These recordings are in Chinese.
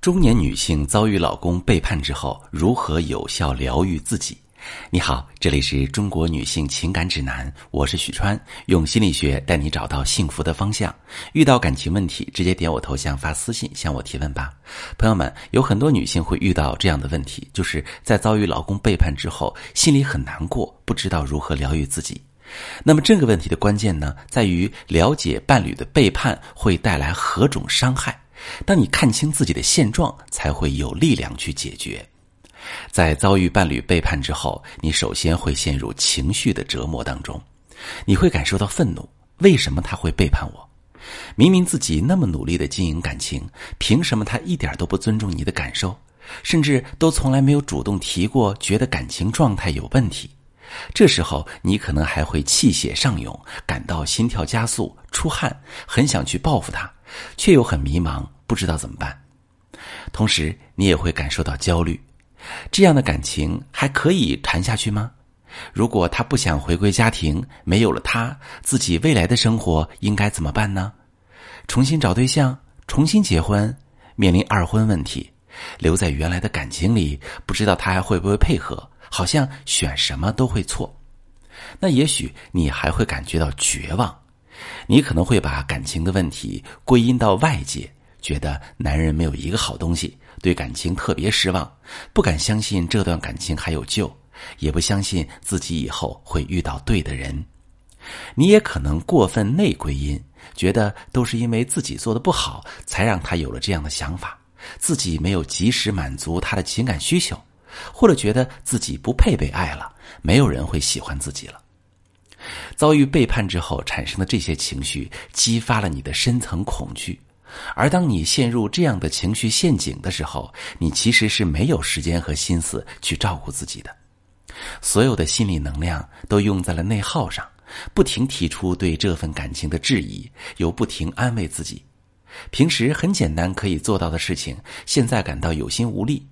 中年女性遭遇老公背叛之后，如何有效疗愈自己？你好，这里是中国女性情感指南，我是许川，用心理学带你找到幸福的方向。遇到感情问题，直接点我头像发私信向我提问吧。朋友们，有很多女性会遇到这样的问题，就是在遭遇老公背叛之后，心里很难过，不知道如何疗愈自己。那么这个问题的关键呢，在于了解伴侣的背叛会带来何种伤害。当你看清自己的现状，才会有力量去解决。在遭遇伴侣背叛之后，你首先会陷入情绪的折磨当中，你会感受到愤怒：为什么他会背叛我？明明自己那么努力的经营感情，凭什么他一点都不尊重你的感受，甚至都从来没有主动提过觉得感情状态有问题？这时候，你可能还会气血上涌，感到心跳加速、出汗，很想去报复他。却又很迷茫，不知道怎么办。同时，你也会感受到焦虑。这样的感情还可以谈下去吗？如果他不想回归家庭，没有了他，自己未来的生活应该怎么办呢？重新找对象，重新结婚，面临二婚问题，留在原来的感情里，不知道他还会不会配合？好像选什么都会错。那也许你还会感觉到绝望。你可能会把感情的问题归因到外界，觉得男人没有一个好东西，对感情特别失望，不敢相信这段感情还有救，也不相信自己以后会遇到对的人。你也可能过分内归因，觉得都是因为自己做的不好，才让他有了这样的想法，自己没有及时满足他的情感需求，或者觉得自己不配被爱了，没有人会喜欢自己了。遭遇背叛之后产生的这些情绪，激发了你的深层恐惧，而当你陷入这样的情绪陷阱的时候，你其实是没有时间和心思去照顾自己的，所有的心理能量都用在了内耗上，不停提出对这份感情的质疑，又不停安慰自己。平时很简单可以做到的事情，现在感到有心无力；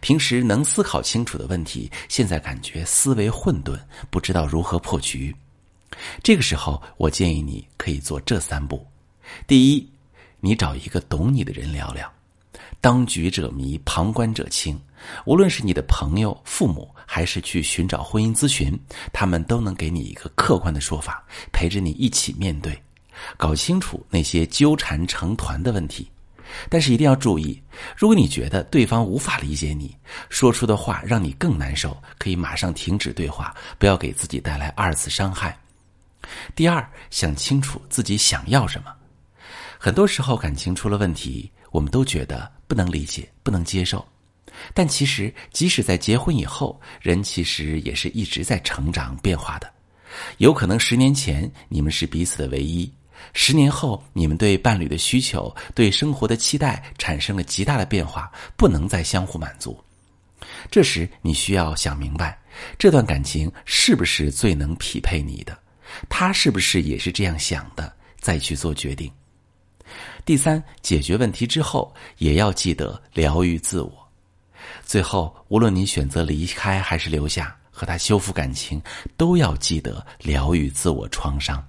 平时能思考清楚的问题，现在感觉思维混沌，不知道如何破局。这个时候，我建议你可以做这三步：第一，你找一个懂你的人聊聊。当局者迷，旁观者清。无论是你的朋友、父母，还是去寻找婚姻咨询，他们都能给你一个客观的说法，陪着你一起面对，搞清楚那些纠缠成团的问题。但是一定要注意，如果你觉得对方无法理解你说出的话，让你更难受，可以马上停止对话，不要给自己带来二次伤害。第二，想清楚自己想要什么。很多时候，感情出了问题，我们都觉得不能理解、不能接受。但其实，即使在结婚以后，人其实也是一直在成长、变化的。有可能十年前你们是彼此的唯一，十年后你们对伴侣的需求、对生活的期待产生了极大的变化，不能再相互满足。这时，你需要想明白，这段感情是不是最能匹配你的。他是不是也是这样想的？再去做决定。第三，解决问题之后，也要记得疗愈自我。最后，无论你选择离开还是留下，和他修复感情，都要记得疗愈自我创伤。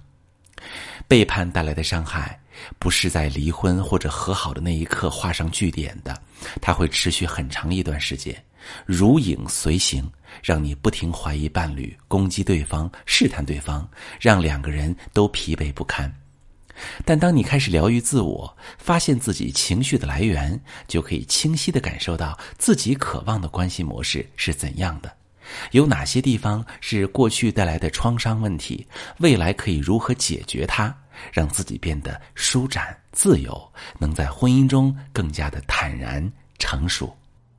背叛带来的伤害，不是在离婚或者和好的那一刻画上句点的，它会持续很长一段时间。如影随形，让你不停怀疑伴侣，攻击对方，试探对方，让两个人都疲惫不堪。但当你开始疗愈自我，发现自己情绪的来源，就可以清晰的感受到自己渴望的关系模式是怎样的，有哪些地方是过去带来的创伤问题，未来可以如何解决它，让自己变得舒展自由，能在婚姻中更加的坦然成熟。